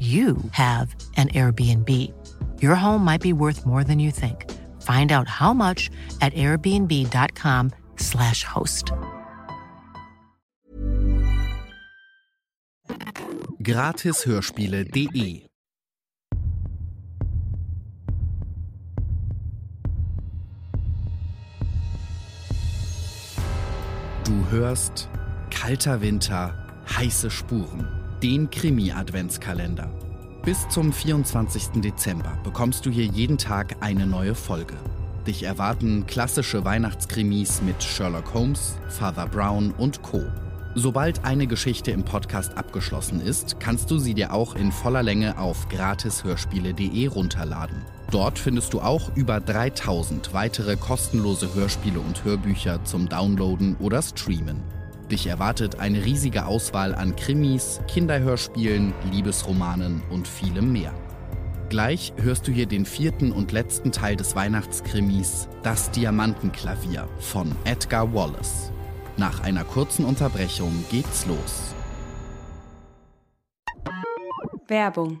you have an Airbnb. Your home might be worth more than you think. Find out how much at airbnb.com/slash host. Gratishörspiele.de Du hörst Kalter Winter, heiße Spuren, den Krimi-Adventskalender. Bis zum 24. Dezember bekommst du hier jeden Tag eine neue Folge. Dich erwarten klassische Weihnachtskrimis mit Sherlock Holmes, Father Brown und Co. Sobald eine Geschichte im Podcast abgeschlossen ist, kannst du sie dir auch in voller Länge auf gratishörspiele.de runterladen. Dort findest du auch über 3000 weitere kostenlose Hörspiele und Hörbücher zum Downloaden oder Streamen. Dich erwartet eine riesige Auswahl an Krimis, Kinderhörspielen, Liebesromanen und vielem mehr. Gleich hörst du hier den vierten und letzten Teil des Weihnachtskrimis Das Diamantenklavier von Edgar Wallace. Nach einer kurzen Unterbrechung geht's los. Werbung.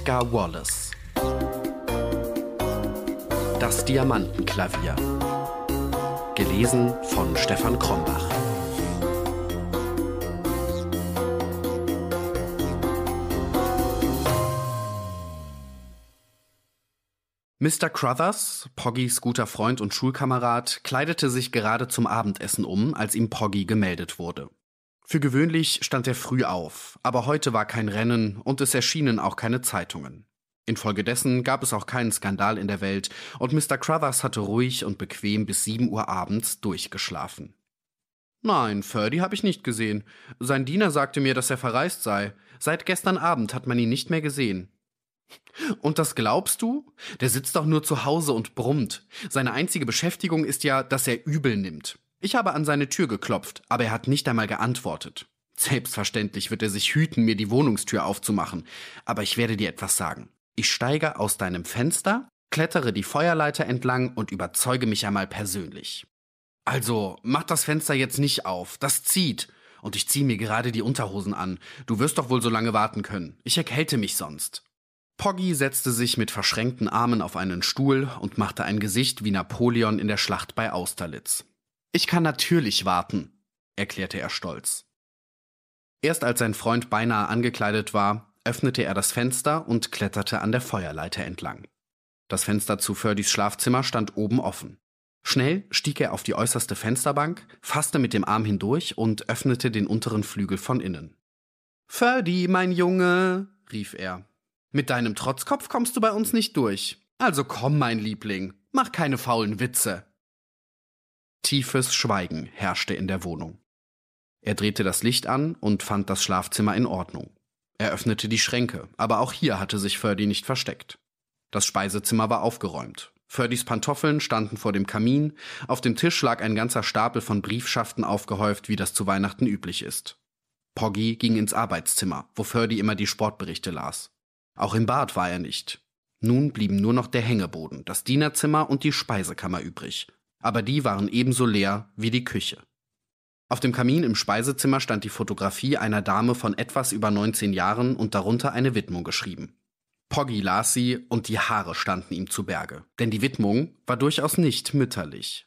Edgar Wallace Das Diamantenklavier Gelesen von Stefan Krombach Mr. Crothers, Poggys guter Freund und Schulkamerad, kleidete sich gerade zum Abendessen um, als ihm Poggy gemeldet wurde. Für gewöhnlich stand er früh auf, aber heute war kein Rennen und es erschienen auch keine Zeitungen. Infolgedessen gab es auch keinen Skandal in der Welt und Mr. Crothers hatte ruhig und bequem bis sieben Uhr abends durchgeschlafen. Nein, Ferdy habe ich nicht gesehen. Sein Diener sagte mir, dass er verreist sei. Seit gestern Abend hat man ihn nicht mehr gesehen. Und das glaubst du? Der sitzt doch nur zu Hause und brummt. Seine einzige Beschäftigung ist ja, dass er übel nimmt. Ich habe an seine Tür geklopft, aber er hat nicht einmal geantwortet. Selbstverständlich wird er sich hüten, mir die Wohnungstür aufzumachen. Aber ich werde dir etwas sagen. Ich steige aus deinem Fenster, klettere die Feuerleiter entlang und überzeuge mich einmal persönlich. Also, mach das Fenster jetzt nicht auf. Das zieht. Und ich ziehe mir gerade die Unterhosen an. Du wirst doch wohl so lange warten können. Ich erkälte mich sonst. Poggy setzte sich mit verschränkten Armen auf einen Stuhl und machte ein Gesicht wie Napoleon in der Schlacht bei Austerlitz. Ich kann natürlich warten, erklärte er stolz. Erst als sein Freund beinahe angekleidet war, öffnete er das Fenster und kletterte an der Feuerleiter entlang. Das Fenster zu Ferdys Schlafzimmer stand oben offen. Schnell stieg er auf die äußerste Fensterbank, fasste mit dem Arm hindurch und öffnete den unteren Flügel von innen. Ferdi, mein Junge, rief er. Mit deinem Trotzkopf kommst du bei uns nicht durch. Also komm, mein Liebling, mach keine faulen Witze. Tiefes Schweigen herrschte in der Wohnung. Er drehte das Licht an und fand das Schlafzimmer in Ordnung. Er öffnete die Schränke, aber auch hier hatte sich Ferdi nicht versteckt. Das Speisezimmer war aufgeräumt. Ferdys Pantoffeln standen vor dem Kamin, auf dem Tisch lag ein ganzer Stapel von Briefschaften aufgehäuft, wie das zu Weihnachten üblich ist. Poggy ging ins Arbeitszimmer, wo Ferdy immer die Sportberichte las. Auch im Bad war er nicht. Nun blieben nur noch der Hängeboden, das Dienerzimmer und die Speisekammer übrig, aber die waren ebenso leer wie die Küche. Auf dem Kamin im Speisezimmer stand die Fotografie einer Dame von etwas über 19 Jahren und darunter eine Widmung geschrieben. Poggy las sie und die Haare standen ihm zu Berge, denn die Widmung war durchaus nicht mütterlich.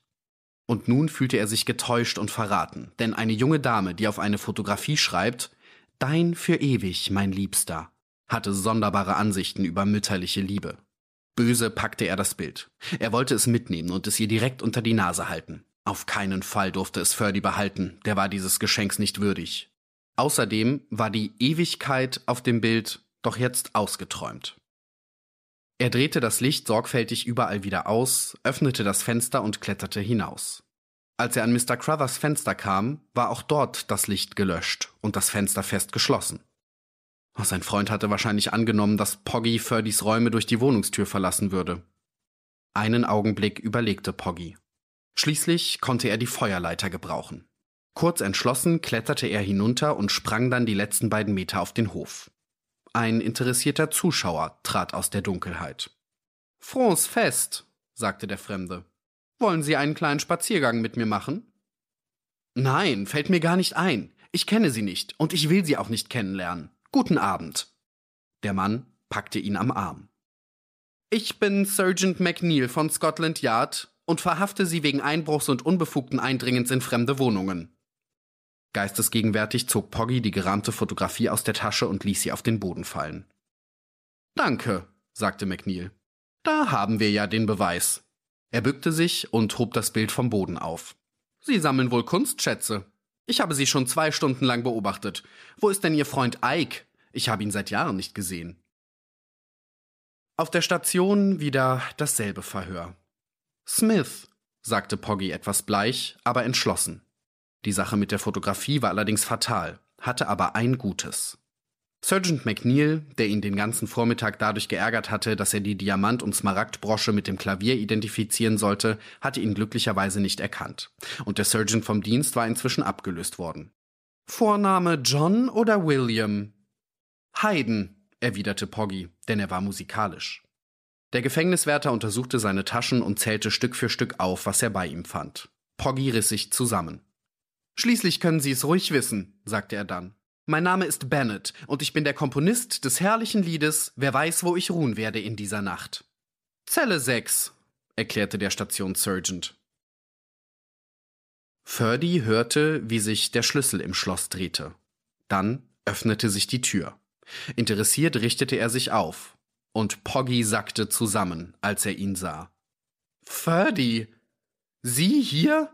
Und nun fühlte er sich getäuscht und verraten, denn eine junge Dame, die auf eine Fotografie schreibt, Dein für ewig, mein Liebster, hatte sonderbare Ansichten über mütterliche Liebe. Böse packte er das Bild. Er wollte es mitnehmen und es ihr direkt unter die Nase halten. Auf keinen Fall durfte es Ferdy behalten, der war dieses Geschenks nicht würdig. Außerdem war die Ewigkeit auf dem Bild doch jetzt ausgeträumt. Er drehte das Licht sorgfältig überall wieder aus, öffnete das Fenster und kletterte hinaus. Als er an Mr. Crothers Fenster kam, war auch dort das Licht gelöscht und das Fenster fest geschlossen. Sein Freund hatte wahrscheinlich angenommen, dass Poggy Ferdys Räume durch die Wohnungstür verlassen würde. Einen Augenblick überlegte Poggy. Schließlich konnte er die Feuerleiter gebrauchen. Kurz entschlossen kletterte er hinunter und sprang dann die letzten beiden Meter auf den Hof. Ein interessierter Zuschauer trat aus der Dunkelheit. Frohes Fest, sagte der Fremde. Wollen Sie einen kleinen Spaziergang mit mir machen? Nein, fällt mir gar nicht ein. Ich kenne Sie nicht und ich will Sie auch nicht kennenlernen. Guten Abend. Der Mann packte ihn am Arm. Ich bin Sergeant McNeil von Scotland Yard und verhafte sie wegen Einbruchs und unbefugten Eindringens in fremde Wohnungen. Geistesgegenwärtig zog Poggy die gerahmte Fotografie aus der Tasche und ließ sie auf den Boden fallen. Danke, sagte McNeil. Da haben wir ja den Beweis. Er bückte sich und hob das Bild vom Boden auf. Sie sammeln wohl Kunstschätze. Ich habe Sie schon zwei Stunden lang beobachtet. Wo ist denn Ihr Freund Ike? Ich habe ihn seit Jahren nicht gesehen. Auf der Station wieder dasselbe Verhör. Smith, sagte Poggy etwas bleich, aber entschlossen. Die Sache mit der Fotografie war allerdings fatal, hatte aber ein Gutes. Sergeant McNeil, der ihn den ganzen Vormittag dadurch geärgert hatte, dass er die Diamant- und Smaragdbrosche mit dem Klavier identifizieren sollte, hatte ihn glücklicherweise nicht erkannt. Und der Sergeant vom Dienst war inzwischen abgelöst worden. Vorname John oder William? Hayden, erwiderte Poggy, denn er war musikalisch. Der Gefängniswärter untersuchte seine Taschen und zählte Stück für Stück auf, was er bei ihm fand. Poggy riss sich zusammen. Schließlich können Sie es ruhig wissen, sagte er dann. Mein Name ist Bennett und ich bin der Komponist des herrlichen Liedes Wer weiß, wo ich ruhen werde in dieser Nacht. Zelle 6, erklärte der Stationssergeant. Ferdy hörte, wie sich der Schlüssel im Schloss drehte. Dann öffnete sich die Tür. Interessiert richtete er sich auf und Poggy sackte zusammen, als er ihn sah. Ferdy, Sie hier?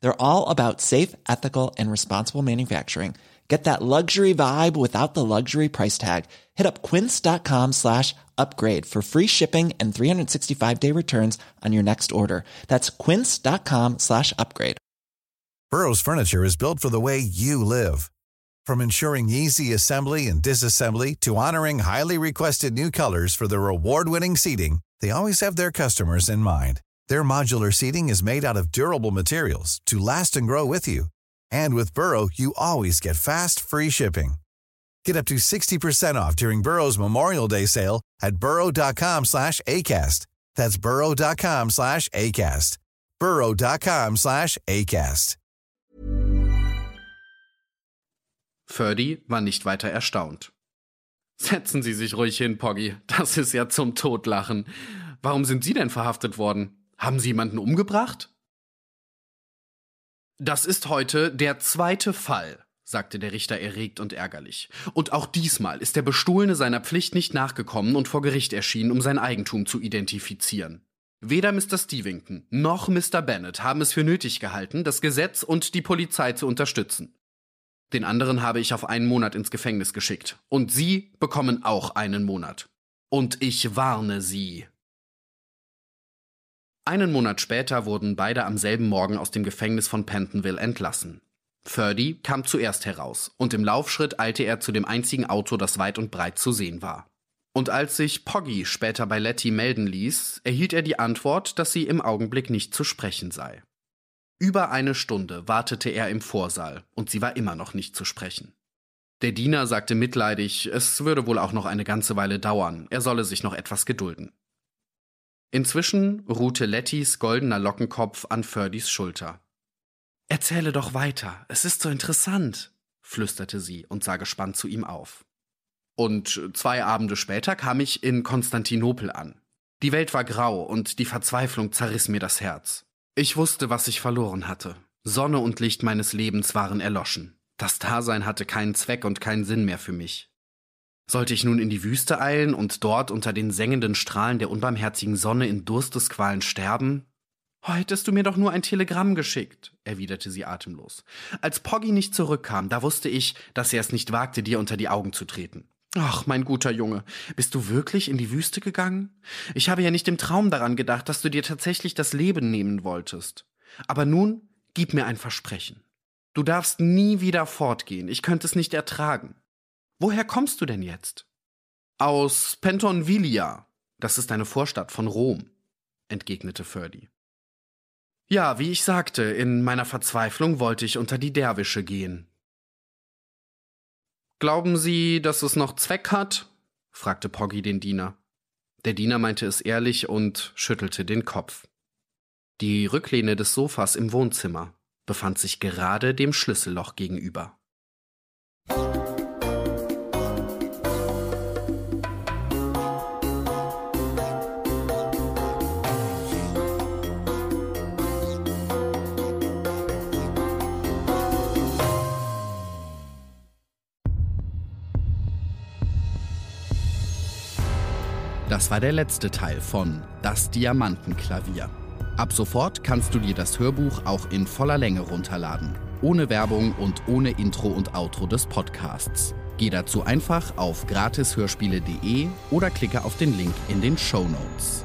They're all about safe, ethical and responsible manufacturing. Get that luxury vibe without the luxury price tag. Hit up quince.com slash upgrade for free shipping and 365 day returns on your next order. That's quince.com slash upgrade. Burrow's furniture is built for the way you live. From ensuring easy assembly and disassembly to honoring highly requested new colors for their award winning seating, they always have their customers in mind. Their modular seating is made out of durable materials to last and grow with you. And with Burrow, you always get fast, free shipping. Get up to 60% off during Burrow's Memorial Day sale at burrow.com slash ACAST. That's burrow.com slash ACAST. burrow.com slash ACAST. Ferdy war nicht weiter erstaunt. Setzen Sie sich ruhig hin, Poggy. Das ist ja zum Totlachen. Warum sind Sie denn verhaftet worden? Haben Sie jemanden umgebracht? Das ist heute der zweite Fall, sagte der Richter erregt und ärgerlich. Und auch diesmal ist der Bestohlene seiner Pflicht nicht nachgekommen und vor Gericht erschienen, um sein Eigentum zu identifizieren. Weder Mr. Stevington noch Mr. Bennet haben es für nötig gehalten, das Gesetz und die Polizei zu unterstützen. Den anderen habe ich auf einen Monat ins Gefängnis geschickt. Und Sie bekommen auch einen Monat. Und ich warne Sie. Einen Monat später wurden beide am selben Morgen aus dem Gefängnis von Pentonville entlassen. Ferdy kam zuerst heraus, und im Laufschritt eilte er zu dem einzigen Auto, das weit und breit zu sehen war. Und als sich Poggy später bei Letty melden ließ, erhielt er die Antwort, dass sie im Augenblick nicht zu sprechen sei. Über eine Stunde wartete er im Vorsaal, und sie war immer noch nicht zu sprechen. Der Diener sagte mitleidig, es würde wohl auch noch eine ganze Weile dauern, er solle sich noch etwas gedulden. Inzwischen ruhte Lettys goldener Lockenkopf an Ferdys Schulter. Erzähle doch weiter, es ist so interessant, flüsterte sie und sah gespannt zu ihm auf. Und zwei Abende später kam ich in Konstantinopel an. Die Welt war grau und die Verzweiflung zerriss mir das Herz. Ich wusste, was ich verloren hatte. Sonne und Licht meines Lebens waren erloschen. Das Dasein hatte keinen Zweck und keinen Sinn mehr für mich. Sollte ich nun in die Wüste eilen und dort unter den sengenden Strahlen der unbarmherzigen Sonne in Durstesqualen sterben? Oh, hättest du mir doch nur ein Telegramm geschickt, erwiderte sie atemlos. Als Poggy nicht zurückkam, da wusste ich, dass er es nicht wagte, dir unter die Augen zu treten. Ach, mein guter Junge, bist du wirklich in die Wüste gegangen? Ich habe ja nicht im Traum daran gedacht, dass du dir tatsächlich das Leben nehmen wolltest. Aber nun gib mir ein Versprechen. Du darfst nie wieder fortgehen, ich könnte es nicht ertragen. Woher kommst du denn jetzt? Aus Pentonvillia. Das ist eine Vorstadt von Rom, entgegnete Ferdy. Ja, wie ich sagte, in meiner Verzweiflung wollte ich unter die Derwische gehen. Glauben Sie, dass es noch Zweck hat? fragte Poggy den Diener. Der Diener meinte es ehrlich und schüttelte den Kopf. Die Rücklehne des Sofas im Wohnzimmer befand sich gerade dem Schlüsselloch gegenüber. Das war der letzte Teil von Das Diamantenklavier. Ab sofort kannst du dir das Hörbuch auch in voller Länge runterladen. Ohne Werbung und ohne Intro und Outro des Podcasts. Geh dazu einfach auf gratishörspiele.de oder klicke auf den Link in den Show Notes.